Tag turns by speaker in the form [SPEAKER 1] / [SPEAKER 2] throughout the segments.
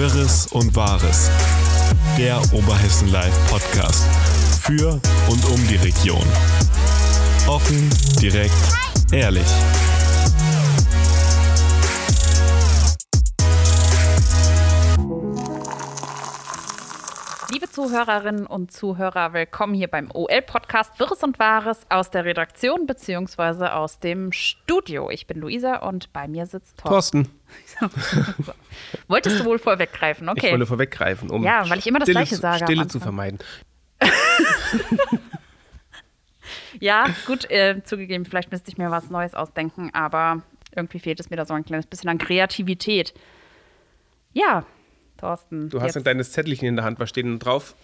[SPEAKER 1] Wirres und Wahres. Der Oberhessen Live Podcast. Für und um die Region. Offen, direkt, ehrlich.
[SPEAKER 2] Zuhörerinnen und Zuhörer, willkommen hier beim OL-Podcast Wirres und Wahres aus der Redaktion bzw. aus dem Studio. Ich bin Luisa und bei mir sitzt Thorsten.
[SPEAKER 3] Thorsten,
[SPEAKER 2] Wolltest du wohl vorweggreifen? Okay.
[SPEAKER 3] ich wollte vorweggreifen, um
[SPEAKER 2] Ja, weil ich immer das
[SPEAKER 3] Stille,
[SPEAKER 2] Gleiche
[SPEAKER 3] zu-
[SPEAKER 2] sage
[SPEAKER 3] Stille zu vermeiden.
[SPEAKER 2] Ja, gut, äh, zugegeben, vielleicht müsste ich mir was Neues ausdenken, aber irgendwie fehlt es mir da so ein kleines bisschen an Kreativität. Ja, Thorsten.
[SPEAKER 3] Du hast
[SPEAKER 2] jetzt-
[SPEAKER 3] ein kleines Zettelchen in der Hand. Was steht denn drauf?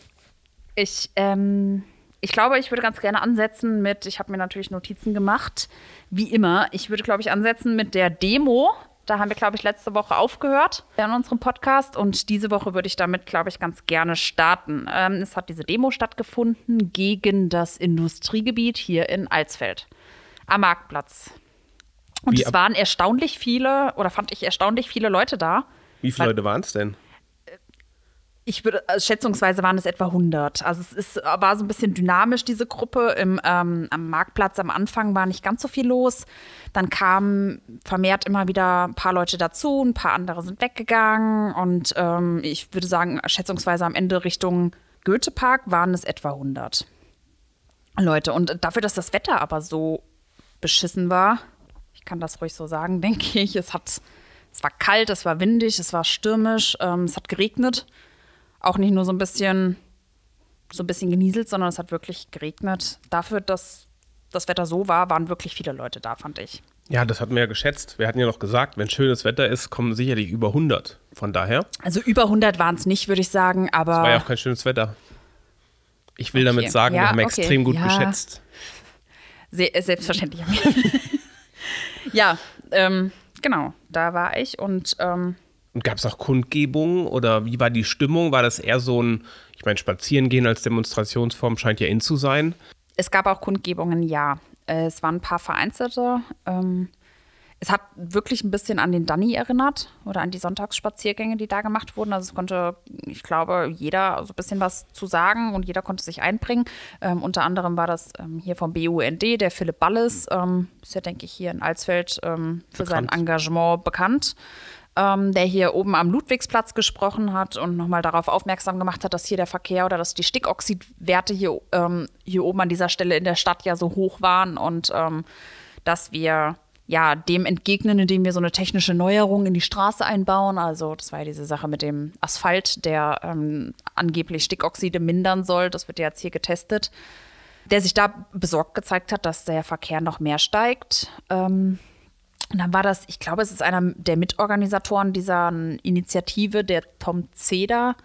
[SPEAKER 2] Ich, ähm, ich glaube, ich würde ganz gerne ansetzen mit, ich habe mir natürlich Notizen gemacht, wie immer. Ich würde, glaube ich, ansetzen mit der Demo. Da haben wir, glaube ich, letzte Woche aufgehört in unserem Podcast. Und diese Woche würde ich damit, glaube ich, ganz gerne starten. Ähm, es hat diese Demo stattgefunden gegen das Industriegebiet hier in Alsfeld am Marktplatz. Und
[SPEAKER 3] Wie
[SPEAKER 2] es waren erstaunlich viele, oder fand ich erstaunlich viele Leute da.
[SPEAKER 3] Wie viele Leute waren es denn?
[SPEAKER 2] Ich würde, also schätzungsweise waren es etwa 100. Also es ist, war so ein bisschen dynamisch, diese Gruppe. Im, ähm, am Marktplatz am Anfang war nicht ganz so viel los. Dann kamen vermehrt immer wieder ein paar Leute dazu, ein paar andere sind weggegangen. Und ähm, ich würde sagen, schätzungsweise am Ende Richtung Goethepark waren es etwa 100 Leute. Und dafür, dass das Wetter aber so beschissen war, ich kann das ruhig so sagen, denke ich, es hat, es war kalt, es war windig, es war stürmisch, ähm, es hat geregnet auch nicht nur so ein bisschen so ein bisschen genieselt, sondern es hat wirklich geregnet. Dafür, dass das Wetter so war, waren wirklich viele Leute da, fand ich.
[SPEAKER 3] Ja, das hatten wir ja geschätzt. Wir hatten ja noch gesagt, wenn schönes Wetter ist, kommen sicherlich über 100. Von daher,
[SPEAKER 2] Also über 100 waren es nicht, würde ich sagen, aber
[SPEAKER 3] es war ja auch kein schönes Wetter. Ich will
[SPEAKER 2] Okay.
[SPEAKER 3] damit sagen,
[SPEAKER 2] Ja,
[SPEAKER 3] wir haben
[SPEAKER 2] okay.
[SPEAKER 3] extrem gut
[SPEAKER 2] Ja.
[SPEAKER 3] geschätzt.
[SPEAKER 2] se selbstverständlich. ja, ähm, genau, da war ich und ähm,
[SPEAKER 3] Und gab es auch Kundgebungen oder wie war die Stimmung? War das eher so ein, ich meine, Spazierengehen als Demonstrationsform scheint ja in zu sein.
[SPEAKER 2] Es gab auch Kundgebungen, ja. Es waren ein paar vereinzelte. Ähm, es hat wirklich ein bisschen an den Danny erinnert oder an die Sonntagsspaziergänge, die da gemacht wurden. Also es konnte, ich glaube, jeder so ein bisschen was zu sagen und jeder konnte sich einbringen. Ähm, unter anderem war das ähm, hier vom BUND, der Philipp Balles, ähm, ist ja, denke ich, hier in Alsfeld ähm, für sein
[SPEAKER 3] Bekannt.
[SPEAKER 2] Engagement bekannt ähm, der hier oben am Ludwigsplatz gesprochen hat und nochmal darauf aufmerksam gemacht hat, dass hier der Verkehr oder dass die Stickoxidwerte hier, ähm, hier oben an dieser Stelle in der Stadt ja so hoch waren und ähm, dass wir ja dem entgegnen, indem wir so eine technische Neuerung in die Straße einbauen. Also das war ja diese Sache mit dem Asphalt, der ähm, angeblich Stickoxide mindern soll. Das wird ja jetzt hier getestet. Der sich da besorgt gezeigt hat, dass der Verkehr noch mehr steigt. Ähm, und dann war das, ich glaube, es ist einer der Mitorganisatoren dieser Initiative, der Tom Zeder,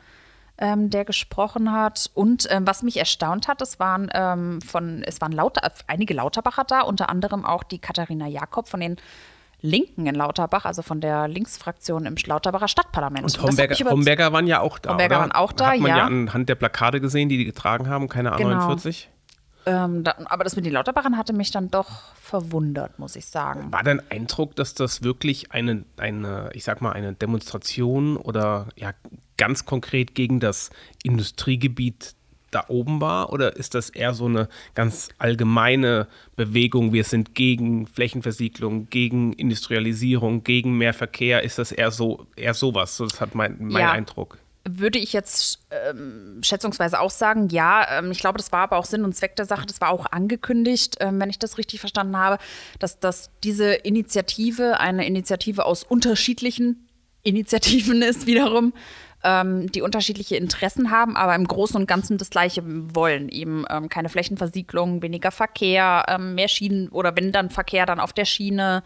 [SPEAKER 2] ähm, der gesprochen hat. Und ähm, was mich erstaunt hat, es waren ähm, von, es waren Lauter, einige Lauterbacher da, unter anderem auch die Katharina Jakob von den Linken in Lauterbach, also von der Linksfraktion im Lauterbacher Stadtparlament.
[SPEAKER 3] Und Homberger, Homberger waren ja auch da.
[SPEAKER 2] Homberger
[SPEAKER 3] oder?
[SPEAKER 2] waren auch da,
[SPEAKER 3] Hat man ja.
[SPEAKER 2] ja.
[SPEAKER 3] anhand der Plakate gesehen, die die getragen haben, keine
[SPEAKER 2] Genau.
[SPEAKER 3] A49.
[SPEAKER 2] ähm, da, aber das mit den Lauterbachern hatte mich dann doch verwundert, muss ich sagen.
[SPEAKER 3] War dein Eindruck, dass das wirklich eine, eine, ich sag mal, eine Demonstration oder ja ganz konkret gegen das Industriegebiet da oben war? Oder ist das eher so eine ganz allgemeine Bewegung? Wir sind gegen Flächenversiegelung, gegen Industrialisierung, gegen mehr Verkehr. Ist das eher so, eher sowas? So, Das hat mein, mein
[SPEAKER 2] Ja.
[SPEAKER 3] Eindruck.
[SPEAKER 2] Würde ich jetzt ähm, schätzungsweise auch sagen, ja. Ähm, ich glaube, das war aber auch Sinn und Zweck der Sache. Das war auch angekündigt, ähm, wenn ich das richtig verstanden habe, dass, dass diese Initiative eine Initiative aus unterschiedlichen Initiativen ist wiederum, ähm, die unterschiedliche Interessen haben, aber im Großen und Ganzen das Gleiche wollen. Eben ähm, keine Flächenversiegelung, weniger Verkehr, ähm, mehr Schienen oder wenn dann Verkehr, dann auf der Schiene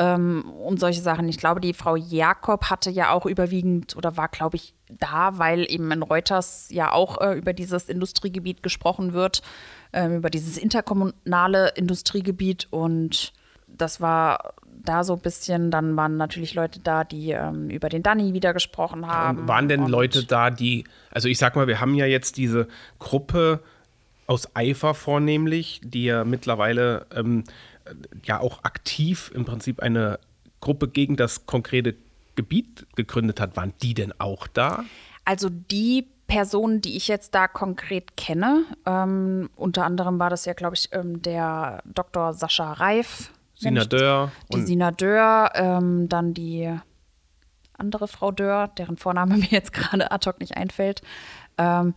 [SPEAKER 2] und solche Sachen. Ich glaube, die Frau Jakob hatte ja auch überwiegend oder war, glaube ich, da, weil eben in Reuters ja auch äh, über dieses Industriegebiet gesprochen wird, ähm, über dieses interkommunale Industriegebiet und das war da so ein bisschen, dann waren natürlich Leute da, die ähm, über den Danny wieder gesprochen haben.
[SPEAKER 3] Waren denn
[SPEAKER 2] und-
[SPEAKER 3] Leute da, die, also ich sag mal, wir haben ja jetzt diese Gruppe aus Eifer vornehmlich, die ja mittlerweile ähm, ja auch aktiv im Prinzip eine Gruppe gegen das konkrete Gebiet gegründet hat, waren die denn auch da?
[SPEAKER 2] Also die Personen, die ich jetzt da konkret kenne, ähm, unter anderem war das ja, glaube ich, ähm, der Dr. Sascha Reif.
[SPEAKER 3] Sina Dörr.
[SPEAKER 2] Die Sina Dörr, ähm, dann die andere Frau Dörr, deren Vorname mir jetzt gerade ad hoc nicht einfällt. Ähm,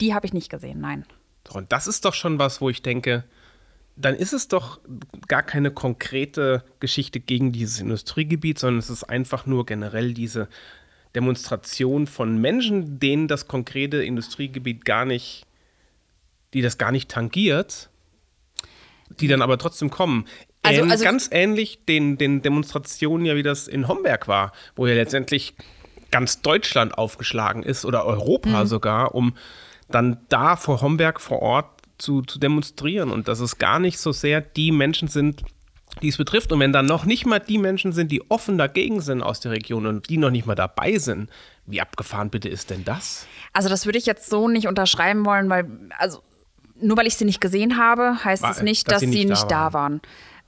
[SPEAKER 2] die habe ich nicht gesehen, nein.
[SPEAKER 3] Und das ist doch schon was, wo ich denke, dann ist es doch gar keine konkrete Geschichte gegen dieses Industriegebiet, sondern es ist einfach nur generell diese Demonstration von Menschen, denen das konkrete Industriegebiet gar nicht, die das gar nicht tangiert, die dann aber trotzdem kommen. Also, Ähn, also ganz ähnlich den, den Demonstrationen ja, wie das in Homberg war, wo ja letztendlich ganz Deutschland aufgeschlagen ist oder Europa mhm. sogar, um dann da vor Homberg vor Ort zu, zu demonstrieren und dass es gar nicht so sehr die Menschen sind, die es betrifft. Und wenn dann noch nicht mal die Menschen sind, die offen dagegen sind aus der Region und die noch nicht mal dabei sind, wie abgefahren bitte ist denn das?
[SPEAKER 2] Also das würde ich jetzt so nicht unterschreiben wollen, weil, also nur weil ich sie nicht gesehen habe, heißt War, es nicht, dass, dass sie nicht, nicht da waren. Da waren.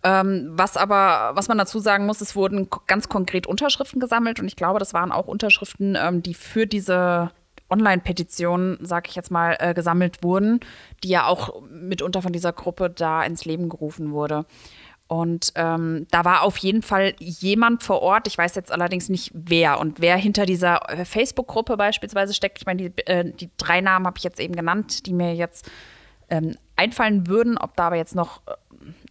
[SPEAKER 2] Ähm, was aber, was man dazu sagen muss, es wurden ganz konkret Unterschriften gesammelt und ich glaube, das waren auch Unterschriften, ähm, die für diese Online-Petitionen, sag ich jetzt mal, äh, gesammelt wurden, die ja auch mitunter von dieser Gruppe da ins Leben gerufen wurde. Und ähm, da war auf jeden Fall jemand vor Ort. Ich weiß jetzt allerdings nicht wer und wer hinter dieser äh, Facebook-Gruppe beispielsweise steckt. Ich meine, die, äh, die drei Namen habe ich jetzt eben genannt, die mir jetzt ähm, einfallen würden. Ob da aber jetzt noch äh,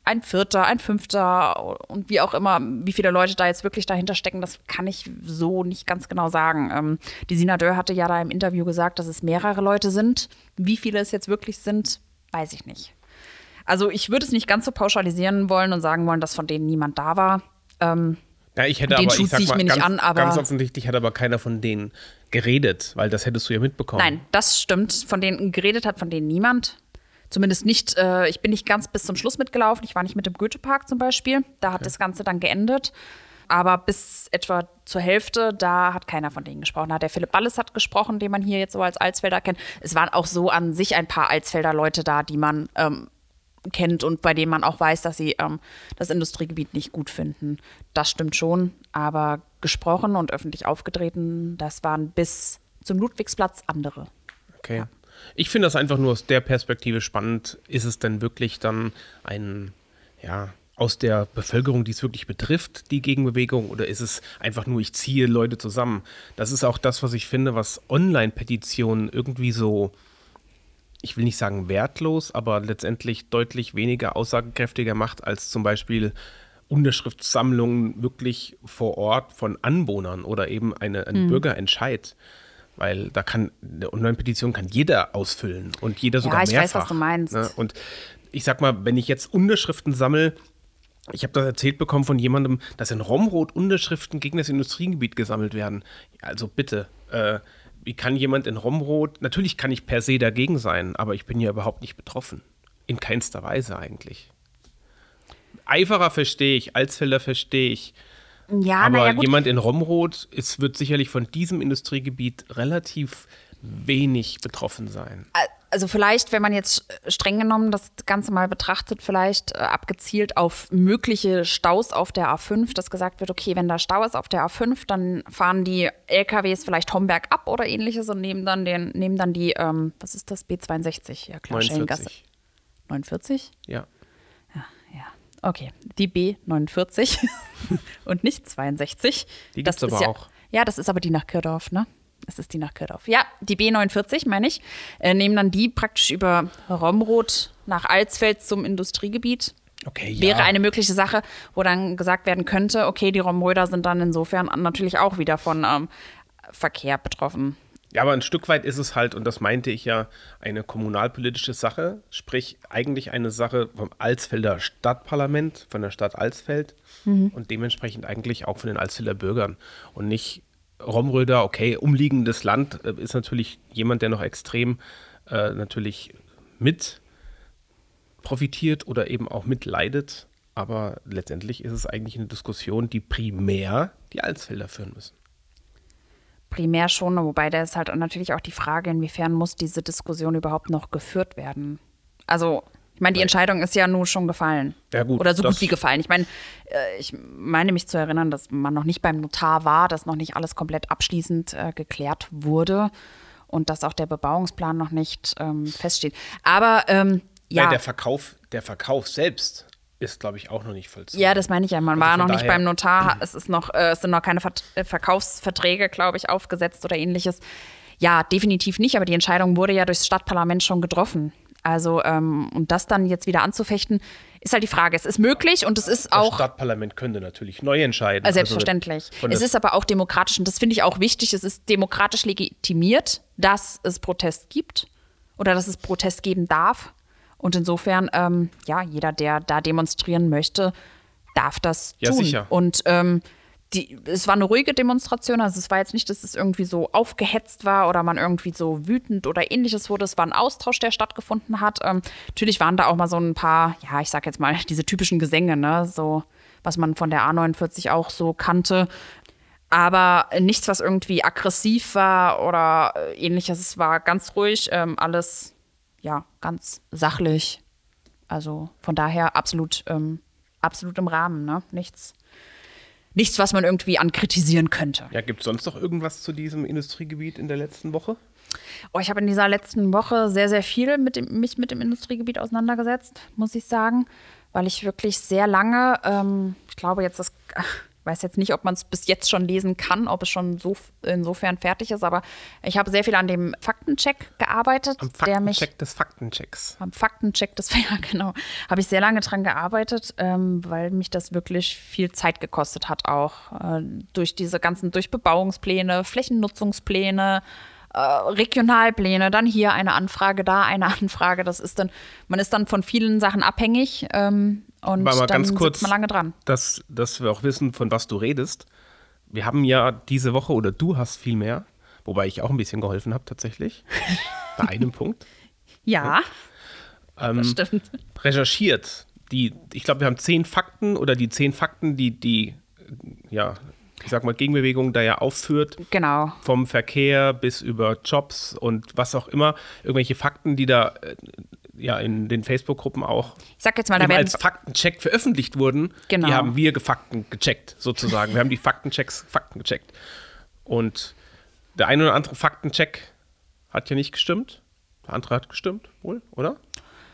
[SPEAKER 2] ein Vierter, ein Fünfter und wie auch immer, wie viele Leute da jetzt wirklich dahinter stecken, das kann ich so nicht ganz genau sagen. Ähm, die Sina Dörr hatte ja da im Interview gesagt, dass es mehrere Leute sind. Wie viele es jetzt wirklich sind, weiß ich nicht. Also ich würde es nicht ganz so pauschalisieren wollen und sagen wollen, dass von denen niemand da war. Ähm,
[SPEAKER 3] ja, ich hätte
[SPEAKER 2] den
[SPEAKER 3] aber,
[SPEAKER 2] ich sag mal, ganz,
[SPEAKER 3] an, aber ganz offensichtlich hat aber keiner von denen geredet, weil das hättest du ja mitbekommen.
[SPEAKER 2] Nein, das stimmt. Von denen geredet hat von denen niemand. Zumindest nicht, äh, ich bin nicht ganz bis zum Schluss mitgelaufen. Ich war nicht mit dem Goethe-Park zum Beispiel. Da hat okay. das Ganze dann geendet. Aber bis etwa zur Hälfte, da hat keiner von denen gesprochen. Da hat der Philipp Balles hat gesprochen, den man hier jetzt so als Alsfelder kennt. Es waren auch so an sich ein paar Alsfelder Leute da, die man ähm, kennt und bei denen man auch weiß, dass sie ähm, das Industriegebiet nicht gut finden. Das stimmt schon, aber gesprochen und öffentlich aufgetreten, das waren bis zum Ludwigsplatz andere.
[SPEAKER 3] Okay. Ja. Ich finde das einfach nur aus der Perspektive spannend. Ist es denn wirklich dann ein, ja, aus der Bevölkerung, die es wirklich betrifft, die Gegenbewegung, oder ist es einfach nur, ich ziehe Leute zusammen? Das ist auch das, was ich finde, was Online-Petitionen irgendwie so ich will nicht sagen wertlos, aber letztendlich deutlich weniger aussagekräftiger macht als zum Beispiel Unterschriftssammlungen wirklich vor Ort von Anwohnern oder eben eine, ein mhm. Bürgerentscheid. Weil da kann, eine Online-Petition kann jeder ausfüllen und jeder sogar ja, ich mehrfach.
[SPEAKER 2] weiß, was du meinst. Ne?
[SPEAKER 3] Und ich sag mal, wenn ich jetzt Unterschriften sammle, ich habe das erzählt bekommen von jemandem, dass in Romrod Unterschriften gegen das Industriegebiet gesammelt werden. Also bitte, äh, wie kann jemand in Romrod, natürlich kann ich per se dagegen sein, aber ich bin ja überhaupt nicht betroffen. In keinster Weise eigentlich. Eiferer verstehe ich, Alsfelder verstehe ich.
[SPEAKER 2] Ja,
[SPEAKER 3] aber
[SPEAKER 2] ja,
[SPEAKER 3] jemand in Romrod es wird sicherlich von diesem Industriegebiet relativ wenig betroffen sein
[SPEAKER 2] also vielleicht, wenn man jetzt streng genommen das Ganze mal betrachtet, vielleicht äh, abgezielt auf mögliche Staus auf der A5, dass gesagt wird, okay, wenn da Stau ist auf der A5, dann fahren die LKWs vielleicht Homberg ab oder ähnliches und nehmen dann den, nehmen dann die, ähm, was ist das, B62? Ja klar, 49. 49?
[SPEAKER 3] Ja.
[SPEAKER 2] Ja, ja. Okay, die B49 und nicht 62.
[SPEAKER 3] Die gibt es aber
[SPEAKER 2] ja,
[SPEAKER 3] auch.
[SPEAKER 2] Ja, das ist aber die nach Kirdorf, ne? es ist die nach Kirdorf. Ja, die B49, meine ich, äh, nehmen dann die praktisch über Romrod nach Alsfeld zum Industriegebiet.
[SPEAKER 3] Okay, ja.
[SPEAKER 2] Wäre eine mögliche Sache, wo dann gesagt werden könnte, okay, die Romröder sind dann insofern natürlich auch wieder von ähm, Verkehr betroffen.
[SPEAKER 3] Ja, aber ein Stück weit ist es halt, und das meinte ich ja, eine kommunalpolitische Sache, sprich eigentlich eine Sache vom Alsfelder Stadtparlament, von der Stadt Alsfeld mhm. und dementsprechend eigentlich auch von den Alsfelder Bürgern und nicht Romröder, okay, umliegendes Land äh, ist natürlich jemand, der noch extrem äh, natürlich mit profitiert oder eben auch mitleidet. Aber letztendlich ist es eigentlich eine Diskussion, die primär die Alsfelder führen müssen.
[SPEAKER 2] Primär schon, wobei da ist halt natürlich auch die Frage, inwiefern muss diese Diskussion überhaupt noch geführt werden. Also Ich meine, die Entscheidung ist ja nun schon gefallen.
[SPEAKER 3] Ja, gut,
[SPEAKER 2] Oder so gut wie gefallen. Ich meine, äh, ich meine mich zu erinnern, dass man noch nicht beim Notar war, dass noch nicht alles komplett abschließend äh, geklärt wurde und dass auch der Bebauungsplan noch nicht ähm, feststeht. Aber ähm, ja.
[SPEAKER 3] Nein, der Verkauf, der Verkauf selbst ist, glaube ich, auch noch nicht vollzogen.
[SPEAKER 2] Ja, das meine ich ja. Man
[SPEAKER 3] Also
[SPEAKER 2] war noch nicht beim Notar. Es ist noch, äh, es sind noch keine Vert äh, Verkaufsverträge, glaube ich, aufgesetzt oder ähnliches. Ja, definitiv nicht. Aber die Entscheidung wurde ja durchs Stadtparlament schon getroffen. Also ähm, und das dann jetzt wieder anzufechten, ist halt die Frage. Es ist möglich und es ist
[SPEAKER 3] Das
[SPEAKER 2] auch
[SPEAKER 3] Stadtparlament könnte natürlich neu entscheiden.
[SPEAKER 2] äh, Selbstverständlich.
[SPEAKER 3] Also
[SPEAKER 2] es ist aber auch demokratisch und das finde ich auch wichtig. Es ist demokratisch legitimiert, dass es Protest gibt oder dass es Protest geben darf. Und insofern, ähm, ja, jeder, der da demonstrieren möchte, darf das
[SPEAKER 3] Ja,
[SPEAKER 2] tun.
[SPEAKER 3] sicher.
[SPEAKER 2] Und ähm, die, es war eine ruhige Demonstration. Also es war jetzt nicht, dass es irgendwie so aufgehetzt war oder man irgendwie so wütend oder ähnliches wurde. Es war ein Austausch, der stattgefunden hat. Ähm, natürlich waren da auch mal so ein paar, ja, ich sag jetzt mal, diese typischen Gesänge, ne, so was man von der A49 auch so kannte. Aber nichts, was irgendwie aggressiv war oder äh, ähnliches. Es war ganz ruhig, ähm, alles, ja, ganz sachlich. Also von daher absolut, ähm, absolut im Rahmen, ne? Nichts, nichts, was man irgendwie ankritisieren könnte.
[SPEAKER 3] Ja, gibt es sonst noch irgendwas zu diesem Industriegebiet in der letzten Woche?
[SPEAKER 2] Oh, ich habe in dieser letzten Woche sehr, sehr viel mit dem, mich mit dem Industriegebiet auseinandergesetzt, muss ich sagen, weil ich wirklich sehr lange, ähm, ich glaube jetzt, das, ich weiß jetzt nicht, ob man es bis jetzt schon lesen kann, ob es schon so insofern fertig ist, aber ich habe sehr viel an dem Faktencheck gearbeitet,
[SPEAKER 3] Am
[SPEAKER 2] der mich
[SPEAKER 3] Faktencheck des Faktenchecks.
[SPEAKER 2] am Faktencheck des ja genau habe ich sehr lange dran gearbeitet, ähm, weil mich das wirklich viel Zeit gekostet hat auch äh, durch diese ganzen durch Bebauungspläne, Flächennutzungspläne, äh, Regionalpläne, dann hier eine Anfrage, da eine Anfrage. Das ist dann man ist dann von vielen Sachen abhängig ähm, und
[SPEAKER 3] Aber
[SPEAKER 2] dann
[SPEAKER 3] ganz kurz,
[SPEAKER 2] sitzt man lange dran.
[SPEAKER 3] Dass, dass wir auch wissen, von was du redest. Wir haben ja diese Woche, oder du hast viel mehr, wobei ich auch ein bisschen geholfen habe tatsächlich, bei einem Punkt,
[SPEAKER 2] Ja,
[SPEAKER 3] ähm,
[SPEAKER 2] das stimmt.
[SPEAKER 3] recherchiert. Die, ich glaube, wir haben zehn Fakten oder die zehn Fakten, die die, ja, ich sag mal, Gegenbewegung da ja aufführt,
[SPEAKER 2] Genau.
[SPEAKER 3] vom Verkehr bis über Jobs und was auch immer, irgendwelche Fakten, die da äh, ja in den Facebook-Gruppen auch
[SPEAKER 2] Ich sag jetzt mal, da
[SPEAKER 3] als Faktencheck veröffentlicht wurden,
[SPEAKER 2] Genau.
[SPEAKER 3] die haben wir gefakten gecheckt, sozusagen. Wir haben die Faktenchecks Fakten gecheckt. Und der eine oder andere Faktencheck hat ja nicht gestimmt. Der andere hat gestimmt, wohl, oder?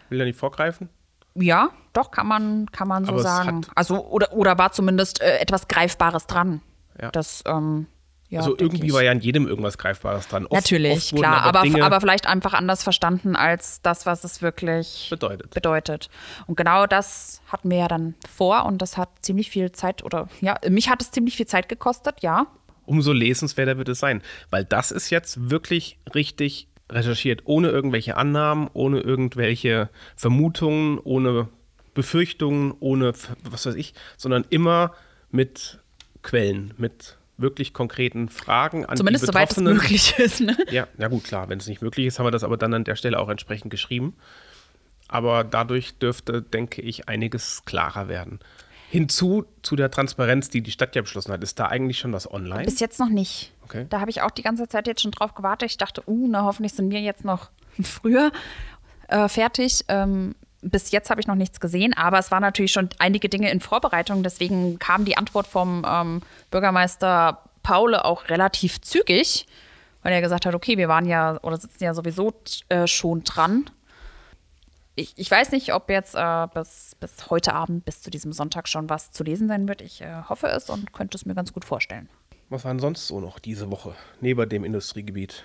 [SPEAKER 3] Will ja nicht vorgreifen.
[SPEAKER 2] Ja, doch, kann man, kann man so
[SPEAKER 3] Aber
[SPEAKER 2] sagen. Also, oder, oder war zumindest äh, etwas Greifbares dran.
[SPEAKER 3] Ja.
[SPEAKER 2] Das, ähm, ja,
[SPEAKER 3] also irgendwie
[SPEAKER 2] ich.
[SPEAKER 3] war ja an jedem irgendwas Greifbares dran. Oft,
[SPEAKER 2] Natürlich,
[SPEAKER 3] oft
[SPEAKER 2] klar, aber,
[SPEAKER 3] Dinge
[SPEAKER 2] aber vielleicht einfach anders verstanden als das, was es wirklich
[SPEAKER 3] bedeutet.
[SPEAKER 2] bedeutet. Und genau das hatten wir ja dann vor und das hat ziemlich viel Zeit oder ja, mich hat es ziemlich viel Zeit gekostet, ja.
[SPEAKER 3] umso lesenswerter wird es sein. Weil das ist jetzt wirklich richtig recherchiert, ohne irgendwelche Annahmen, ohne irgendwelche Vermutungen, ohne Befürchtungen, ohne was weiß ich, sondern immer mit Quellen, mit wirklich konkreten Fragen an
[SPEAKER 2] Zumindest
[SPEAKER 3] die
[SPEAKER 2] soweit es
[SPEAKER 3] Betroffenen.
[SPEAKER 2] möglich ist. Ne?
[SPEAKER 3] Ja, na gut, klar, wenn es nicht möglich ist, haben wir das aber dann an der Stelle auch entsprechend geschrieben. Aber dadurch dürfte, denke ich, einiges klarer werden. Hinzu zu der Transparenz, die die Stadt ja beschlossen hat, ist da eigentlich schon was online?
[SPEAKER 2] Bis jetzt noch nicht.
[SPEAKER 3] Okay.
[SPEAKER 2] Da habe ich auch die ganze Zeit jetzt schon drauf gewartet. Ich dachte, uh, na hoffentlich sind wir jetzt noch früher äh, fertig. Ähm, bis jetzt habe ich noch nichts gesehen, aber es waren natürlich schon einige Dinge in Vorbereitung. Deswegen kam die Antwort vom ähm, Bürgermeister Paule auch relativ zügig, weil er gesagt hat, okay, wir waren ja oder sitzen ja sowieso äh, schon dran. Ich, ich weiß nicht, ob jetzt äh, bis, bis heute Abend, bis zu diesem Sonntag schon was zu lesen sein wird. Ich äh, hoffe es und könnte es mir ganz gut vorstellen.
[SPEAKER 3] Was war denn sonst so noch diese Woche, neben dem Industriegebiet?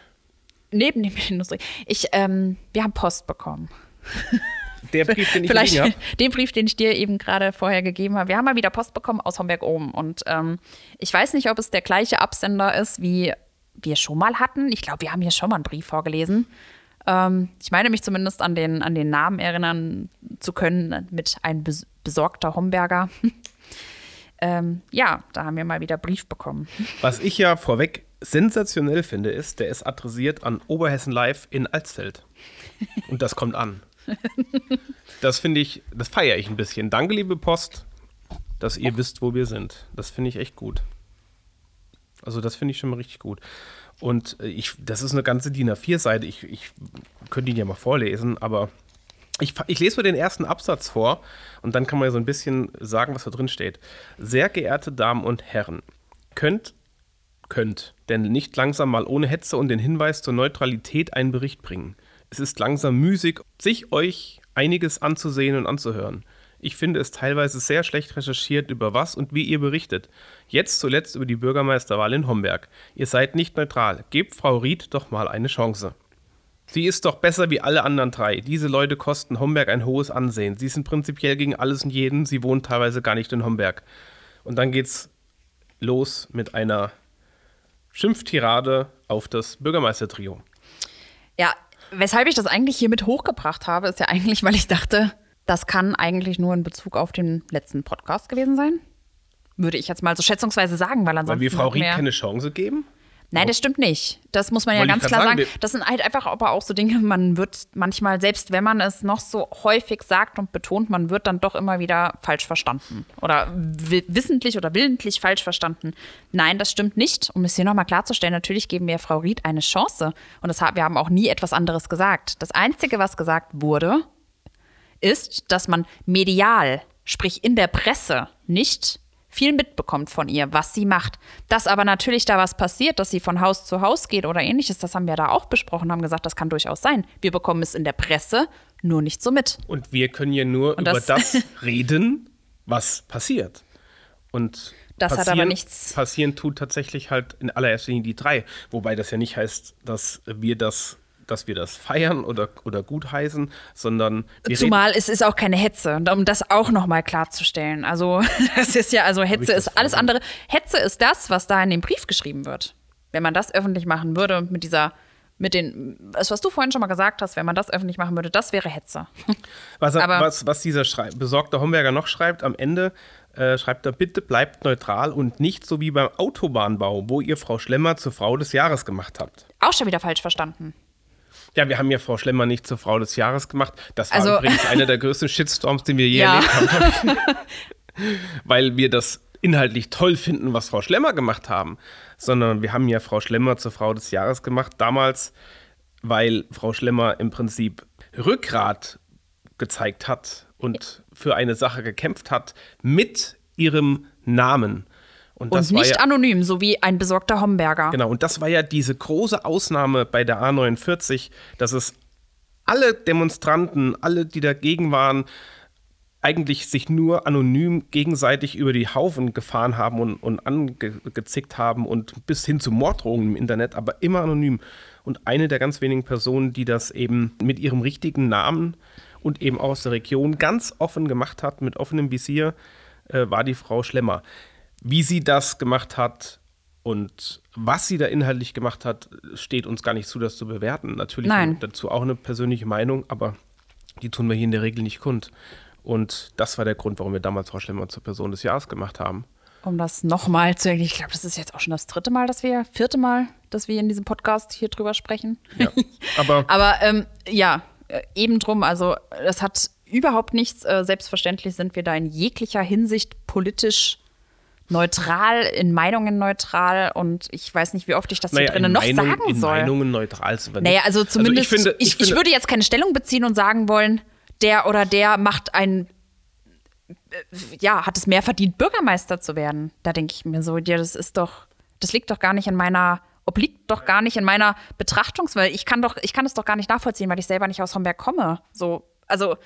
[SPEAKER 2] Neben dem Industrie. Ich, ähm, wir haben Post bekommen.
[SPEAKER 3] Der Brief, den ich
[SPEAKER 2] Vielleicht
[SPEAKER 3] habe.
[SPEAKER 2] den Brief, den ich dir eben gerade vorher gegeben habe. Wir haben mal wieder Post bekommen aus Homberg-Ohm. Und ähm, ich weiß nicht, ob es der gleiche Absender ist, wie wir schon mal hatten. Ich glaube, wir haben hier schon mal einen Brief vorgelesen. Ähm, ich meine mich zumindest an den, an den Namen erinnern zu können mit ein bes besorgter Homberger. ähm, ja, da haben wir mal wieder Brief bekommen.
[SPEAKER 3] Was ich ja vorweg sensationell finde, ist, der ist adressiert an Oberhessen Live in Alsfeld. Und das kommt an. Das finde ich, das feiere ich ein bisschen. Danke, liebe Post, dass ihr wisst, wo wir sind. Das finde ich echt gut. Also, das finde ich schon mal richtig gut. Und äh, ich, das ist eine ganze DIN A4-Seite. Ich, ich könnte ihn ja mal vorlesen, aber Ich, ich, lese mal den ersten Absatz vor und dann kann man ja so ein bisschen sagen, was da drin steht. Sehr geehrte Damen und Herren, könnt, könnt, denn nicht langsam mal ohne Hetze und den Hinweis zur Neutralität einen Bericht bringen. Es ist langsam müßig, sich euch einiges anzusehen und anzuhören. Ich finde es teilweise sehr schlecht recherchiert, über was und wie ihr berichtet. Jetzt zuletzt über die Bürgermeisterwahl in Homberg. Ihr seid nicht neutral. Gebt Frau Ried doch mal eine Chance. Sie ist doch besser wie alle anderen drei. Diese Leute kosten Homberg ein hohes Ansehen. Sie sind prinzipiell gegen alles und jeden. Sie wohnen teilweise gar nicht in Homberg. Und dann geht's los mit einer Schimpftirade auf das Bürgermeistertrio.
[SPEAKER 2] Ja, weshalb ich das eigentlich hiermit hochgebracht habe, ist ja eigentlich, weil ich dachte, das kann eigentlich nur in Bezug auf den letzten Podcast gewesen sein. Würde ich jetzt mal so schätzungsweise sagen, weil ansonsten.
[SPEAKER 3] Weil wir Frau Ried keine Chance geben?
[SPEAKER 2] Nein, das stimmt nicht. Das muss man ja ganz klar sagen. sagen. Das sind halt einfach aber auch so Dinge, man wird manchmal, selbst wenn man es noch so häufig sagt und betont, man wird dann doch immer wieder falsch verstanden. Oder wissentlich oder willentlich falsch verstanden. Nein, das stimmt nicht. Um es hier nochmal klarzustellen, natürlich geben wir Frau Ried eine Chance. Und das, wir haben auch nie etwas anderes gesagt. Das Einzige, was gesagt wurde, ist, dass man medial, sprich in der Presse, nicht viel mitbekommt von ihr, was sie macht. Dass aber natürlich da was passiert, dass sie von Haus zu Haus geht oder ähnliches, das haben wir da auch besprochen, haben gesagt, das kann durchaus sein. Wir bekommen es in der Presse nur nicht so mit.
[SPEAKER 3] Und wir können ja nur Und über das, reden, was passiert. Und
[SPEAKER 2] das hat aber nichts.
[SPEAKER 3] Passieren tut tatsächlich halt in allererster Linie die drei. Wobei das ja nicht heißt, dass wir das dass wir das feiern oder, oder gutheißen, sondern
[SPEAKER 2] Zumal es ist auch keine Hetze, um das auch nochmal klarzustellen. Also das ist ja, also Hetze ist alles andere. Hetze ist das, was da in dem Brief geschrieben wird. Wenn man das öffentlich machen würde mit dieser mit den, das, was du vorhin schon mal gesagt hast, wenn man das öffentlich machen würde, das wäre Hetze.
[SPEAKER 3] Was, er, was, was dieser Schrei besorgte Homberger noch schreibt, am Ende äh, schreibt er, bitte bleibt neutral und nicht so wie beim Autobahnbau, wo ihr Frau Schlemmer zur Frau des Jahres gemacht habt.
[SPEAKER 2] Auch schon wieder falsch verstanden.
[SPEAKER 3] Ja, wir haben ja Frau Schlemmer nicht zur Frau des Jahres gemacht. Das war also, übrigens einer der größten Shitstorms, den wir je ja. erlebt haben. Weil wir das inhaltlich toll finden, was Frau Schlemmer gemacht haben, sondern wir haben ja Frau Schlemmer zur Frau des Jahres gemacht. Damals, weil Frau Schlemmer im Prinzip Rückgrat gezeigt hat und für eine Sache gekämpft hat mit ihrem Namen.
[SPEAKER 2] Und, und nicht ja, anonym, so wie ein besorgter Homberger.
[SPEAKER 3] Genau, und das war ja diese große Ausnahme bei der A49, dass es alle Demonstranten, alle, die dagegen waren, eigentlich sich nur anonym gegenseitig über die Haufen gefahren haben und, und angezickt haben und bis hin zu Morddrohungen im Internet, aber immer anonym. Und eine der ganz wenigen Personen, die das eben mit ihrem richtigen Namen und eben aus der Region ganz offen gemacht hat, mit offenem Visier, äh, war die Frau Schlemmer. Wie sie das gemacht hat und was sie da inhaltlich gemacht hat, steht uns gar nicht zu, das zu bewerten. Natürlich
[SPEAKER 2] Nein.
[SPEAKER 3] dazu auch eine persönliche Meinung, aber die tun wir hier in der Regel nicht kund. Und das war der Grund, warum wir damals Frau Schlemmer zur Person des Jahres gemacht haben.
[SPEAKER 2] Um das nochmal zu erklären, ich glaube, das ist jetzt auch schon das dritte Mal, dass wir, vierte Mal, dass wir in diesem Podcast hier drüber sprechen.
[SPEAKER 3] Ja, aber
[SPEAKER 2] aber ähm, ja, äh, eben drum, also das hat überhaupt nichts. Äh, selbstverständlich sind wir da in jeglicher Hinsicht politisch neutral, in Meinungen neutral und ich weiß nicht, wie oft ich das naja, hier drinnen noch Meinung, sagen
[SPEAKER 3] in
[SPEAKER 2] soll.
[SPEAKER 3] In Meinungen neutral
[SPEAKER 2] nicht. Naja, also zumindest, also ich, finde, ich, ich, finde, ich würde jetzt keine Stellung beziehen und sagen wollen, der oder der macht ein äh, ja, hat es mehr verdient, Bürgermeister zu werden. Da denke ich mir so, ja, das ist doch, das liegt doch gar nicht in meiner, obliegt doch gar nicht in meiner Betrachtungs, ich kann doch, ich kann es doch gar nicht nachvollziehen, weil ich selber nicht aus Homberg komme. So, also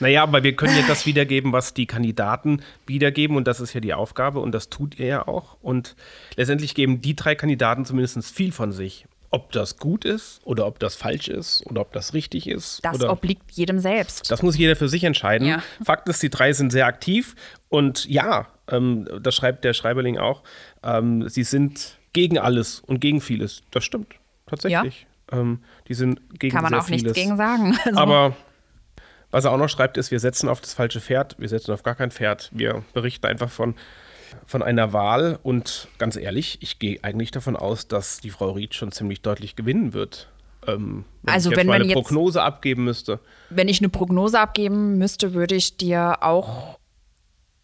[SPEAKER 3] naja, aber wir können ja das wiedergeben, was die Kandidaten wiedergeben und das ist ja die Aufgabe und das tut ihr ja auch. Und letztendlich geben die drei Kandidaten zumindest viel von sich. Ob das gut ist oder ob das falsch ist oder ob das richtig ist.
[SPEAKER 2] Das obliegt jedem selbst.
[SPEAKER 3] Das muss jeder für sich entscheiden. Ja. Fakt ist, die drei sind sehr aktiv und ja, ähm, das schreibt der Schreiberling auch, ähm, sie sind gegen alles und gegen vieles. Das stimmt, tatsächlich. Ja. Ähm, die sind gegen
[SPEAKER 2] Kann man auch vieles. nichts gegen sagen.
[SPEAKER 3] Also. Aber was er auch noch schreibt, ist, wir setzen auf das falsche Pferd, wir setzen auf gar kein Pferd. Wir berichten einfach von, von einer Wahl und ganz ehrlich, ich gehe eigentlich davon aus, dass die Frau Ried schon ziemlich deutlich gewinnen wird. Ähm, wenn
[SPEAKER 2] also
[SPEAKER 3] ich
[SPEAKER 2] jetzt wenn
[SPEAKER 3] mal
[SPEAKER 2] eine
[SPEAKER 3] jetzt, Prognose abgeben müsste.
[SPEAKER 2] Wenn ich eine Prognose abgeben müsste, würde ich dir auch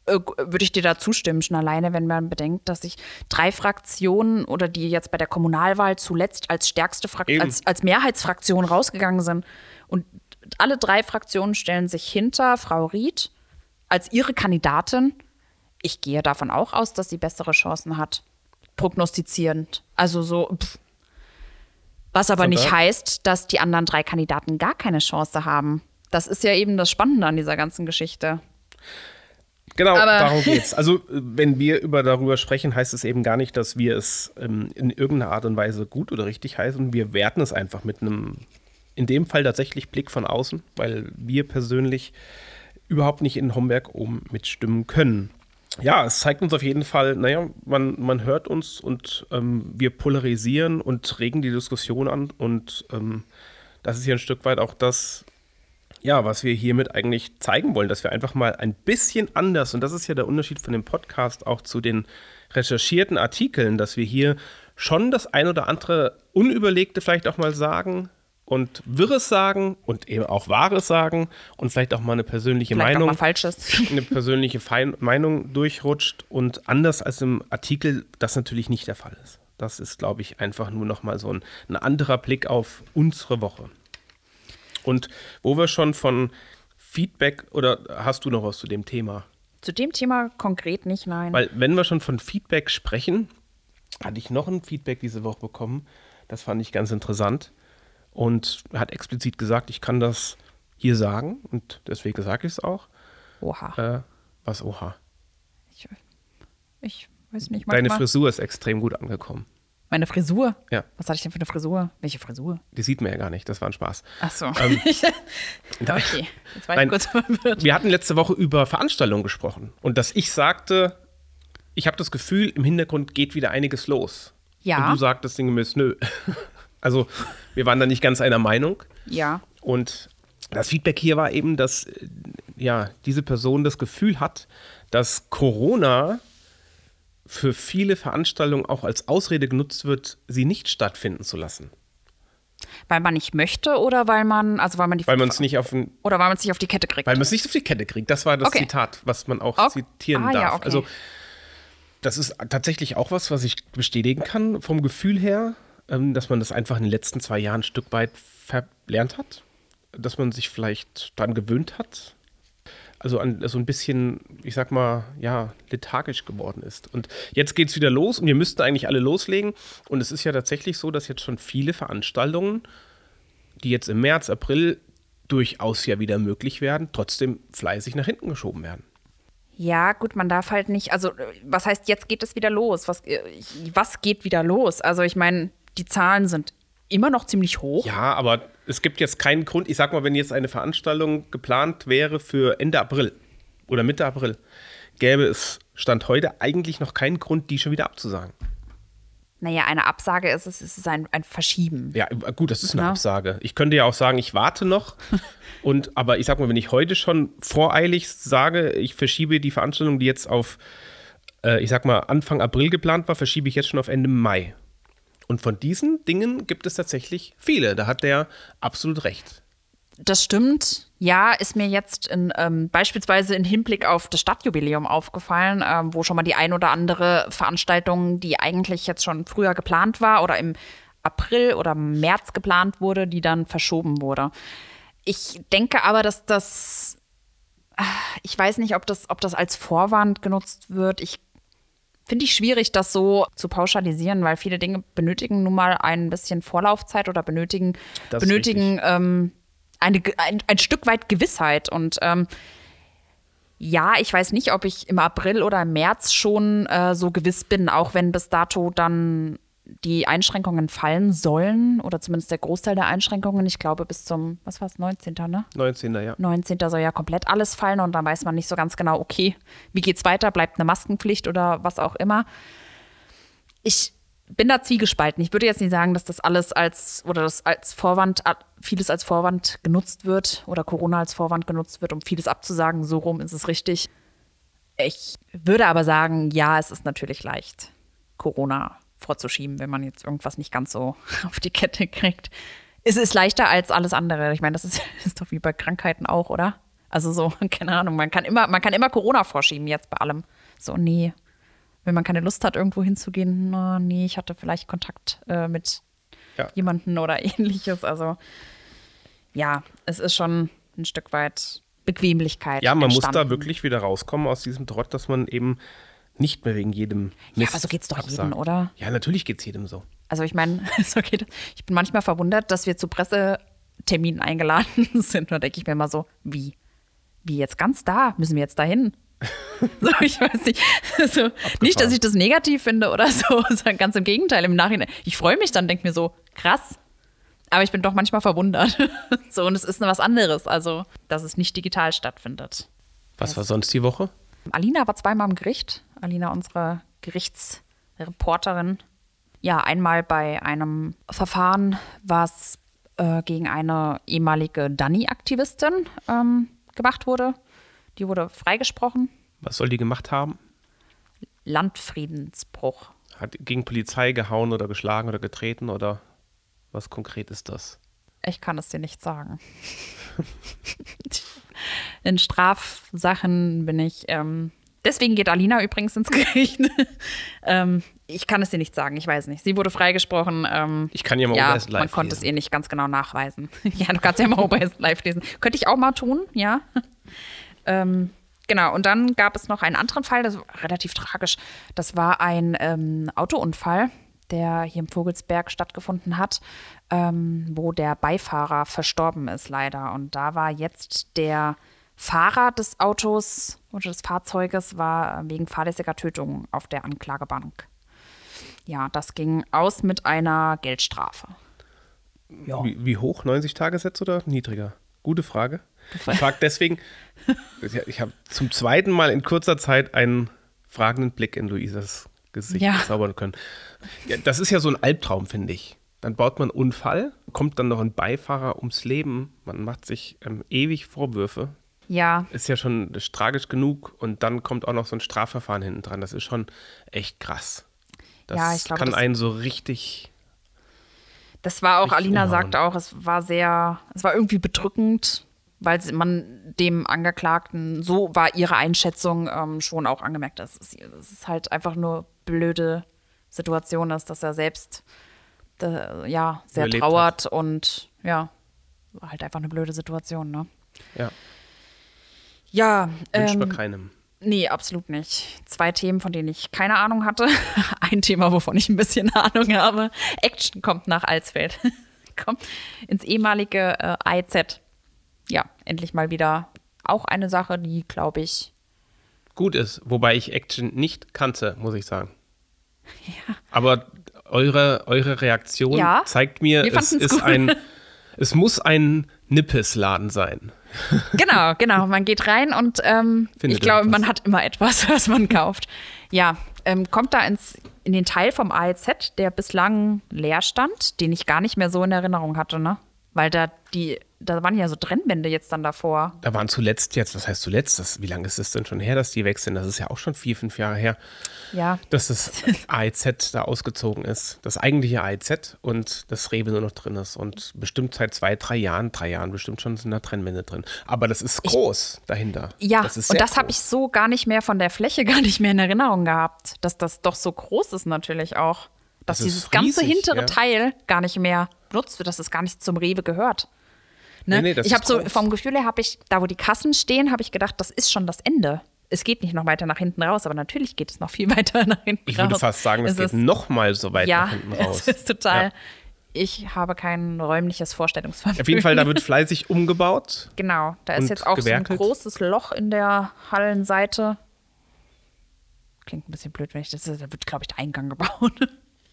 [SPEAKER 2] äh, würde ich dir da zustimmen, schon alleine, wenn man bedenkt, dass sich drei Fraktionen oder die jetzt bei der Kommunalwahl zuletzt als stärkste Fraktion, als, als Mehrheitsfraktion rausgegangen sind und alle drei Fraktionen stellen sich hinter Frau Ried als ihre Kandidatin. Ich gehe davon auch aus, dass sie bessere Chancen hat, prognostizierend. Also so, pff. was aber nicht heißt, dass die anderen drei Kandidaten gar keine Chance haben. Das ist ja eben das Spannende an dieser ganzen Geschichte.
[SPEAKER 3] Genau,
[SPEAKER 2] Aber-
[SPEAKER 3] darum geht's. Also, äh, wenn wir über darüber sprechen, heißt es eben gar nicht, dass wir es ähm, in irgendeiner Art und Weise gut oder richtig heißen. Wir werten es einfach mit einem, in dem Fall tatsächlich Blick von außen, weil wir persönlich überhaupt nicht in Homberg oben mitstimmen können. Ja, es zeigt uns auf jeden Fall, naja, man, man hört uns und ähm, wir polarisieren und regen die Diskussion an. Und ähm, das ist ja ein Stück weit auch das, ja, was wir hiermit eigentlich zeigen wollen, dass wir einfach mal ein bisschen anders, und das ist ja der Unterschied von dem Podcast auch zu den recherchierten Artikeln, dass wir hier schon das ein oder andere Unüberlegte vielleicht auch mal sagen und Wirres sagen und eben auch Wahres sagen und vielleicht auch mal eine persönliche
[SPEAKER 2] Vielleicht
[SPEAKER 3] Meinung eine persönliche Fein Meinung durchrutscht und anders als im Artikel das natürlich nicht der Fall ist. Das ist, glaube ich, einfach nur noch mal so ein, ein anderer Blick auf unsere Woche. Und wo wir schon von Feedback oder hast du noch was zu dem Thema?
[SPEAKER 2] Zu dem Thema konkret nicht, nein.
[SPEAKER 3] Weil wenn wir schon von Feedback sprechen, hatte ich noch ein Feedback diese Woche bekommen. Das fand ich ganz interessant und hat explizit gesagt, ich kann das hier sagen und deswegen sage ich es auch.
[SPEAKER 2] Oha.
[SPEAKER 3] Äh, was oha?
[SPEAKER 2] Ich, ich weiß nicht,
[SPEAKER 3] Deine
[SPEAKER 2] manchmal.
[SPEAKER 3] Frisur ist extrem gut angekommen.
[SPEAKER 2] Meine Frisur?
[SPEAKER 3] Ja.
[SPEAKER 2] Was hatte ich denn für eine Frisur? Welche Frisur?
[SPEAKER 3] Die sieht man ja gar nicht, das war ein Spaß.
[SPEAKER 2] Ach so.
[SPEAKER 3] Ähm,
[SPEAKER 2] okay, jetzt war ich
[SPEAKER 3] Nein.
[SPEAKER 2] kurz verwirrt.
[SPEAKER 3] Wir hatten letzte Woche über Veranstaltungen gesprochen und dass ich sagte, ich habe das Gefühl, im Hintergrund geht wieder einiges los.
[SPEAKER 2] Ja.
[SPEAKER 3] Und du sagtest sinngemäß, nö. Also, wir waren da nicht ganz einer Meinung.
[SPEAKER 2] Ja.
[SPEAKER 3] Und das Feedback hier war eben, dass äh, ja, diese Person das Gefühl hat, dass Corona für viele Veranstaltungen auch als Ausrede genutzt wird, sie nicht stattfinden zu lassen.
[SPEAKER 2] Weil man nicht möchte oder weil man, also weil man die
[SPEAKER 3] Weil man es nicht auf den
[SPEAKER 2] oder weil man es nicht auf die Kette kriegt.
[SPEAKER 3] Weil man es nicht auf die Kette kriegt. Das war das
[SPEAKER 2] Okay.
[SPEAKER 3] Zitat, was man auch
[SPEAKER 2] Ok-
[SPEAKER 3] zitieren
[SPEAKER 2] Ah, ja,
[SPEAKER 3] darf.
[SPEAKER 2] okay.
[SPEAKER 3] Also, das ist tatsächlich auch was, was ich bestätigen kann vom Gefühl her, dass man das einfach in den letzten zwei Jahren ein Stück weit verlernt hat. Dass man sich vielleicht daran gewöhnt hat. Also an, so ein bisschen, ich sag mal, ja, lethargisch geworden ist. Und jetzt geht es wieder los und wir müssten eigentlich alle loslegen. Und es ist ja tatsächlich so, dass jetzt schon viele Veranstaltungen, die jetzt im März, April durchaus ja wieder möglich werden, trotzdem fleißig nach hinten geschoben werden.
[SPEAKER 2] Ja, gut, man darf halt nicht, also äh, was heißt, jetzt geht es wieder los? Was, äh, was geht wieder los? Also ich meine, die Zahlen sind immer noch ziemlich hoch.
[SPEAKER 3] Ja, aber es gibt jetzt keinen Grund. Ich sag mal, wenn jetzt eine Veranstaltung geplant wäre für Ende April oder Mitte April, gäbe es Stand heute eigentlich noch keinen Grund, die schon wieder abzusagen.
[SPEAKER 2] Naja, eine Absage ist es, es ist ein, ein Verschieben.
[SPEAKER 3] Ja, gut, das ist eine
[SPEAKER 2] Ja.
[SPEAKER 3] Absage. Ich könnte ja auch sagen, ich warte noch. und, aber ich sag mal, wenn ich heute schon voreilig sage, ich verschiebe die Veranstaltung, die jetzt auf, äh, ich sag mal, Anfang April geplant war, verschiebe ich jetzt schon auf Ende Mai. Und von diesen Dingen gibt es tatsächlich viele. Da hat der absolut recht.
[SPEAKER 2] Das stimmt. Ja, ist mir jetzt in, ähm, beispielsweise im Hinblick auf das Stadtjubiläum aufgefallen, ähm, wo schon mal die ein oder andere Veranstaltung, die eigentlich jetzt schon früher geplant war oder im April oder März geplant wurde, die dann verschoben wurde. Ich denke aber, dass das, ah, ich weiß nicht, ob das, ob das als Vorwand genutzt wird. Ich finde ich schwierig, das so zu pauschalisieren, weil viele Dinge benötigen nun mal ein bisschen Vorlaufzeit oder benötigen,
[SPEAKER 3] Das
[SPEAKER 2] benötigen ähm, eine, ein, ein Stück weit Gewissheit. Und ähm, ja, ich weiß nicht, ob ich im April oder im März schon äh, so gewiss bin, auch wenn bis dato dann die Einschränkungen fallen sollen oder zumindest der Großteil der Einschränkungen. Ich glaube, bis zum, was war es, 19. ne?
[SPEAKER 3] 19. ja.
[SPEAKER 2] 19. soll ja komplett alles fallen und dann weiß man nicht so ganz genau, okay, wie geht's weiter? Bleibt eine Maskenpflicht oder was auch immer. Ich bin da zwiegespalten. Ich würde jetzt nicht sagen, dass das alles als oder das als Vorwand, vieles als Vorwand genutzt wird oder Corona als Vorwand genutzt wird, um vieles abzusagen. So rum ist es richtig. Ich würde aber sagen, ja, es ist natürlich leicht, Corona vorzuschieben, wenn man jetzt irgendwas nicht ganz so auf die Kette kriegt. Es ist leichter als alles andere. Ich meine, das ist, ist doch wie bei Krankheiten auch, oder? Also so, keine Ahnung, man kann immer, man kann immer Corona vorschieben jetzt bei allem. So, nee. Wenn man keine Lust hat, irgendwo hinzugehen, na, nee, ich hatte vielleicht Kontakt äh, mit
[SPEAKER 3] Ja.
[SPEAKER 2] jemanden oder ähnliches. Also ja, es ist schon ein Stück weit Bequemlichkeit.
[SPEAKER 3] Ja, man muss da
[SPEAKER 2] entstanden.
[SPEAKER 3] wirklich wieder rauskommen aus diesem Trott, dass man eben nicht mehr wegen jedem
[SPEAKER 2] Ja,
[SPEAKER 3] Mist
[SPEAKER 2] aber so geht's doch
[SPEAKER 3] absagt.
[SPEAKER 2] jedem, oder?
[SPEAKER 3] Ja, natürlich geht's jedem so.
[SPEAKER 2] Also ich meine, so geht ich bin manchmal verwundert, dass wir zu Presseterminen eingeladen sind. Da denke ich mir immer so, wie? Wie jetzt ganz da? Müssen wir jetzt dahin? so, ich weiß nicht. So, nicht, dass ich das negativ finde oder so, sondern ganz im Gegenteil. Im Nachhinein. Ich freue mich dann, denke mir so, krass. Aber ich bin doch manchmal verwundert. so, und es ist was anderes. Also, dass es nicht digital stattfindet.
[SPEAKER 3] Was war sonst die Woche?
[SPEAKER 2] Alina war zweimal im Gericht. Alina, unsere Gerichtsreporterin. Ja, einmal bei einem Verfahren, was äh, gegen eine ehemalige Dani-Aktivistin ähm, gemacht wurde. Die wurde freigesprochen.
[SPEAKER 3] Was soll die gemacht haben?
[SPEAKER 2] Landfriedensbruch.
[SPEAKER 3] Hat gegen Polizei gehauen oder geschlagen oder getreten oder was konkret ist das?
[SPEAKER 2] Ich kann es dir nicht sagen. In Strafsachen bin ich. Ähm, deswegen geht Alina übrigens ins Gericht. ähm, ich kann es dir nicht sagen, ich weiß nicht. Sie wurde freigesprochen. Ähm,
[SPEAKER 3] Ich kann ja mal
[SPEAKER 2] ja,
[SPEAKER 3] Oberhessen live
[SPEAKER 2] man konnte es
[SPEAKER 3] lesen.
[SPEAKER 2] ihr nicht ganz genau nachweisen. ja, du kannst ja mal Oberhessen live lesen. Könnte ich auch mal tun, ja. ähm, genau, und dann gab es noch einen anderen Fall, das war relativ tragisch. Das war ein ähm, Autounfall, der hier im Vogelsberg stattgefunden hat, ähm, wo der Beifahrer verstorben ist, leider. Und da war jetzt der Fahrer des Autos oder des Fahrzeuges war wegen fahrlässiger Tötung auf der Anklagebank. Ja, das ging aus mit einer Geldstrafe.
[SPEAKER 3] Wie, wie hoch? 90 Tagessätze oder niedriger? Gute Frage. Ich frage deswegen, ich habe zum zweiten Mal in kurzer Zeit einen fragenden Blick in Luisas Gesicht
[SPEAKER 2] Ja.
[SPEAKER 3] zaubern können. Ja, das ist ja so ein Albtraum, finde ich. Dann baut man einen Unfall, kommt dann noch ein Beifahrer ums Leben, man macht sich ähm, ewig Vorwürfe.
[SPEAKER 2] Ja,
[SPEAKER 3] Ist ja schon tragisch genug und dann kommt auch noch so ein Strafverfahren hinten dran. Das ist schon echt krass. Das
[SPEAKER 2] Ja, ich glaube,
[SPEAKER 3] kann
[SPEAKER 2] das-
[SPEAKER 3] einen so richtig
[SPEAKER 2] Das war auch, Alina
[SPEAKER 3] umhauen.
[SPEAKER 2] sagt auch, es war sehr, es war irgendwie bedrückend, weil man dem Angeklagten, so war ihre Einschätzung ähm, schon auch angemerkt, dass es, dass es halt einfach nur blöde Situation ist, dass er selbst äh, ja, sehr
[SPEAKER 3] Überlebt
[SPEAKER 2] trauert und ja, war halt einfach eine blöde Situation, ne?
[SPEAKER 3] ja,
[SPEAKER 2] Ja,
[SPEAKER 3] wünscht man
[SPEAKER 2] ähm,
[SPEAKER 3] keinem.
[SPEAKER 2] Nee, absolut nicht. Zwei Themen, von denen ich keine Ahnung hatte. Ein Thema, wovon ich ein bisschen Ahnung habe. Action kommt nach Alsfeld. kommt ins ehemalige äh, AIZ. Ja, endlich mal wieder auch eine Sache, die, glaube ich,
[SPEAKER 3] gut ist, wobei ich Action nicht kannte, muss ich sagen. Aber eure, eure Reaktion
[SPEAKER 2] Ja,
[SPEAKER 3] zeigt mir, es ist
[SPEAKER 2] gut.
[SPEAKER 3] ein, es muss ein Nippes-Laden sein.
[SPEAKER 2] Genau, genau. Man geht rein und ähm, ich glaube, man hat immer etwas, was man kauft. Ja, ähm, kommt da ins, in den Teil vom AEZ, der bislang leer stand, den ich gar nicht mehr so in Erinnerung hatte, ne? Weil da die, da waren ja so Trennwände jetzt dann davor.
[SPEAKER 3] Da waren zuletzt jetzt, was heißt zuletzt? Das, wie lange ist es denn schon her, dass die weg sind? Das ist ja auch schon vier, fünf Jahre her,
[SPEAKER 2] Ja,
[SPEAKER 3] dass das AEZ da ausgezogen ist. Das eigentliche AEZ und das Rewe nur noch drin ist. Und bestimmt seit zwei, drei Jahren, drei Jahren bestimmt schon sind da Trennwände drin. Aber das ist groß dahinter.
[SPEAKER 2] ja.
[SPEAKER 3] das
[SPEAKER 2] und das habe ich so gar nicht mehr von der Fläche gar nicht mehr in Erinnerung gehabt, dass das doch so groß ist natürlich auch. Dass
[SPEAKER 3] Das
[SPEAKER 2] dieses ganze
[SPEAKER 3] riesig,
[SPEAKER 2] hintere
[SPEAKER 3] ja.
[SPEAKER 2] Teil gar nicht mehr benutzt wird, dass es gar nicht zum Rewe gehört. Ne?
[SPEAKER 3] Nee, nee, das
[SPEAKER 2] ich habe so
[SPEAKER 3] groß.
[SPEAKER 2] vom Gefühl her, habe ich, da wo die Kassen stehen, habe ich gedacht, das ist schon das Ende. Es geht nicht noch weiter nach hinten raus, aber natürlich geht es noch viel weiter nach hinten
[SPEAKER 3] Ich
[SPEAKER 2] raus.
[SPEAKER 3] würde fast sagen, es, geht
[SPEAKER 2] ist,
[SPEAKER 3] noch mal so weit
[SPEAKER 2] ja,
[SPEAKER 3] nach hinten raus.
[SPEAKER 2] es ist total.
[SPEAKER 3] Ja.
[SPEAKER 2] Ich habe kein räumliches Vorstellungsvermögen.
[SPEAKER 3] Auf jeden Fall, da wird fleißig umgebaut.
[SPEAKER 2] Genau, da ist jetzt auch
[SPEAKER 3] gewerkelt.
[SPEAKER 2] so ein großes Loch in der Hallenseite. Klingt ein bisschen blöd, wenn ich das. Da wird, glaube ich, der Eingang gebaut.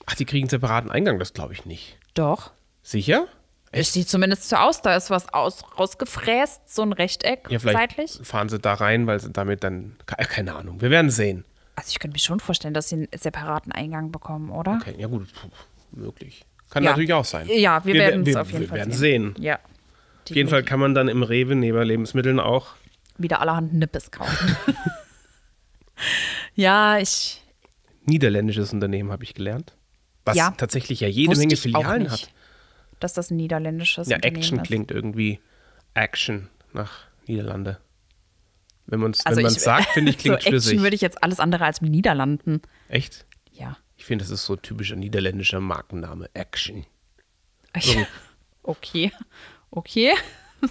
[SPEAKER 3] Ach, die kriegen einen separaten Eingang, das glaube ich nicht.
[SPEAKER 2] Doch.
[SPEAKER 3] Sicher?
[SPEAKER 2] Es sieht zumindest so aus. Da ist was aus, rausgefräst, so ein Rechteck
[SPEAKER 3] Ja, vielleicht
[SPEAKER 2] seitlich.
[SPEAKER 3] fahren sie da rein, weil sie damit dann. ke- Keine Ahnung. Wir werden sehen.
[SPEAKER 2] Also ich könnte mir schon vorstellen, dass sie einen separaten Eingang bekommen, oder?
[SPEAKER 3] Okay, ja gut, möglich. Kann
[SPEAKER 2] Ja.
[SPEAKER 3] natürlich auch sein.
[SPEAKER 2] Ja, wir, werden es
[SPEAKER 3] wir,
[SPEAKER 2] auf jeden
[SPEAKER 3] wir
[SPEAKER 2] Fall
[SPEAKER 3] werden
[SPEAKER 2] sehen.
[SPEAKER 3] sehen.
[SPEAKER 2] Ja.
[SPEAKER 3] Auf jeden Fall kann man dann im Rewe neben Lebensmitteln auch.
[SPEAKER 2] wieder allerhand Nippes kaufen. ja, ich
[SPEAKER 3] Niederländisches Unternehmen habe ich gelernt. Was
[SPEAKER 2] Ja.
[SPEAKER 3] tatsächlich ja jede Menge Filialen hat.
[SPEAKER 2] Dass das ein niederländisches
[SPEAKER 3] Ja,
[SPEAKER 2] Unternehmen
[SPEAKER 3] Action
[SPEAKER 2] ist.
[SPEAKER 3] klingt irgendwie Action nach Niederlande. Wenn man es
[SPEAKER 2] Also
[SPEAKER 3] wenn sagt, finde ich,
[SPEAKER 2] so
[SPEAKER 3] klingt
[SPEAKER 2] Action
[SPEAKER 3] schlüssig.
[SPEAKER 2] würde ich jetzt alles andere als Niederlanden.
[SPEAKER 3] Echt?
[SPEAKER 2] Ja.
[SPEAKER 3] Ich finde, das ist so typischer niederländischer Markenname. Action.
[SPEAKER 2] okay. Okay.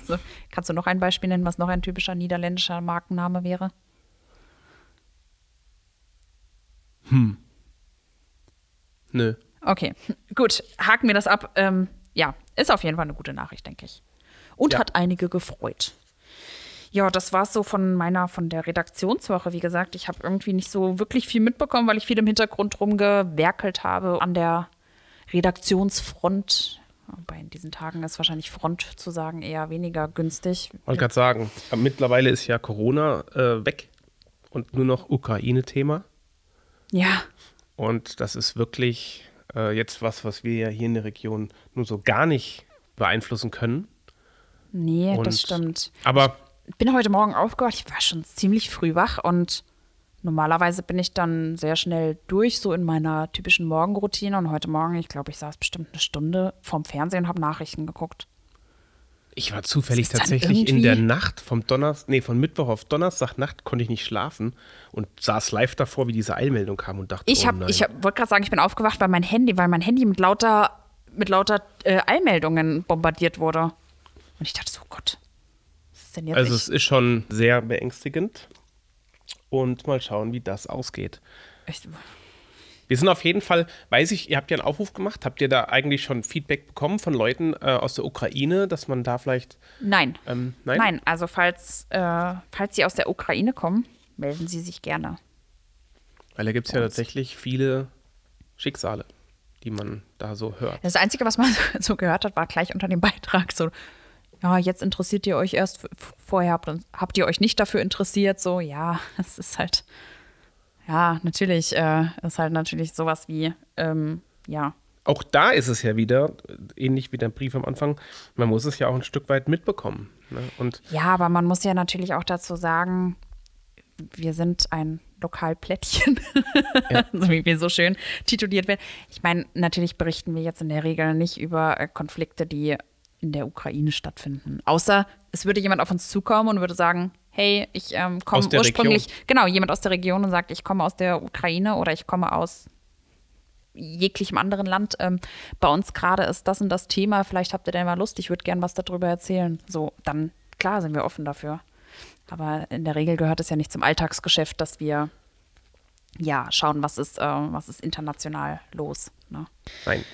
[SPEAKER 2] So, kannst du noch ein Beispiel nennen, was noch ein typischer niederländischer Markenname wäre?
[SPEAKER 3] Nö.
[SPEAKER 2] Okay, gut. Haken wir das ab. Ähm, ja, ist auf jeden Fall eine gute Nachricht, denke ich. Und
[SPEAKER 3] Ja.
[SPEAKER 2] hat einige gefreut. Ja, das war es so von meiner, von der Redaktionswoche. Wie gesagt, ich habe irgendwie nicht so wirklich viel mitbekommen, weil ich viel im Hintergrund rumgewerkelt habe an der Redaktionsfront. Wobei in diesen Tagen ist wahrscheinlich Front zu sagen eher weniger günstig.
[SPEAKER 3] Wollte gerade sagen, aber mittlerweile ist ja Corona äh, weg und nur noch Ukraine-Thema.
[SPEAKER 2] Ja,
[SPEAKER 3] Und das ist wirklich äh, jetzt was, was wir ja hier in der Region nur so gar nicht beeinflussen können.
[SPEAKER 2] nee,
[SPEAKER 3] Und-
[SPEAKER 2] das stimmt.
[SPEAKER 3] Aber
[SPEAKER 2] Ich bin heute Morgen aufgewacht. Ich war schon ziemlich früh wach und normalerweise bin ich dann sehr schnell durch, so in meiner typischen Morgenroutine. Und heute Morgen, ich glaube, ich saß bestimmt eine Stunde vorm Fernsehen und habe Nachrichten geguckt.
[SPEAKER 3] Ich war zufällig tatsächlich in der Nacht vom Donnerstag, nee, von Mittwoch auf Donnerstagnacht konnte ich nicht schlafen und saß live davor, wie diese Eilmeldung kam und dachte,
[SPEAKER 2] Ich
[SPEAKER 3] oh
[SPEAKER 2] habe,
[SPEAKER 3] nein.
[SPEAKER 2] ich hab, wollte gerade sagen, ich bin aufgewacht, weil mein Handy, weil mein Handy mit lauter, mit lauter äh, Eilmeldungen bombardiert wurde. Und ich dachte so, oh Gott, was ist denn jetzt?
[SPEAKER 3] Also
[SPEAKER 2] ich,
[SPEAKER 3] es ist schon sehr beängstigend. Und mal schauen, wie das ausgeht.
[SPEAKER 2] ich,
[SPEAKER 3] Wir sind auf jeden Fall, weiß ich, ihr habt ja einen Aufruf gemacht. Habt ihr da eigentlich schon Feedback bekommen von Leuten äh, aus der Ukraine, dass man da vielleicht.
[SPEAKER 2] nein.
[SPEAKER 3] Ähm, nein?
[SPEAKER 2] Nein, also falls, äh, falls Sie aus der Ukraine kommen, melden Sie sich gerne.
[SPEAKER 3] Weil da gibt es ja tatsächlich viele Schicksale, die man da so hört.
[SPEAKER 2] Das Einzige, was man so gehört hat, war gleich unter dem Beitrag so, ja, jetzt interessiert ihr euch erst, vorher habt, habt ihr euch nicht dafür interessiert, so, ja, es ist halt, ja, natürlich, äh, ist halt natürlich sowas wie, ähm, ja,
[SPEAKER 3] Auch da ist es ja wieder, äh, ähnlich wie der Brief am Anfang, man muss es ja auch ein Stück weit mitbekommen. Ne? Und
[SPEAKER 2] ja, aber man muss ja natürlich auch dazu sagen, wir sind ein Lokalplättchen, so wie wir so schön tituliert werden. Ich meine, natürlich berichten wir jetzt in der Regel nicht über äh, Konflikte, die in der Ukraine stattfinden. Außer es würde jemand auf uns zukommen und würde sagen, hey, ich ähm, komme ursprünglich, genau, jemand aus der Region und sagt, ich komme aus der Ukraine oder ich komme aus jeglichem anderen Land. Ähm, bei uns gerade ist das und das Thema, vielleicht habt ihr denn mal Lust, ich würde gern was darüber erzählen. So, dann klar sind wir offen dafür. Aber in der Regel gehört es ja nicht zum Alltagsgeschäft, dass wir ja schauen, was ist, äh, was ist international los. Ne?
[SPEAKER 3] nein,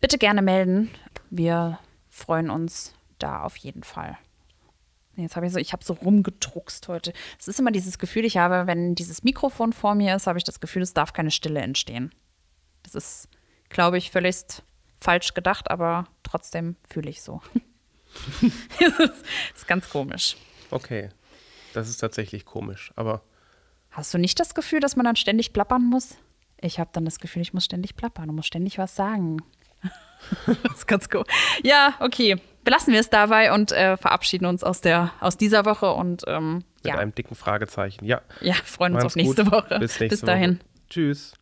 [SPEAKER 2] Bitte gerne melden. Wir freuen uns da auf jeden Fall. Jetzt habe ich so, ich habe so rumgedruckst heute. Es ist immer dieses Gefühl, ich habe, wenn dieses Mikrofon vor mir ist, habe ich das Gefühl, es darf keine Stille entstehen. Das ist, glaube ich, völlig falsch gedacht, aber trotzdem fühle ich so. das ist, ist ganz komisch.
[SPEAKER 3] okay. Das ist tatsächlich komisch. Aber
[SPEAKER 2] Hast du nicht das Gefühl, dass man dann ständig plappern muss? Ich habe dann das Gefühl, ich muss ständig plappern und muss ständig was sagen. das ist ganz cool. Ja, okay. Belassen wir es dabei und äh, verabschieden uns aus, der, aus dieser Woche und ähm,
[SPEAKER 3] mit
[SPEAKER 2] ja,
[SPEAKER 3] einem dicken Fragezeichen. Ja.
[SPEAKER 2] ja, freuen uns
[SPEAKER 3] Macht's
[SPEAKER 2] auf nächste
[SPEAKER 3] gut.
[SPEAKER 2] Woche.
[SPEAKER 3] Bis nächste
[SPEAKER 2] Bis dahin.
[SPEAKER 3] Woche. Tschüss.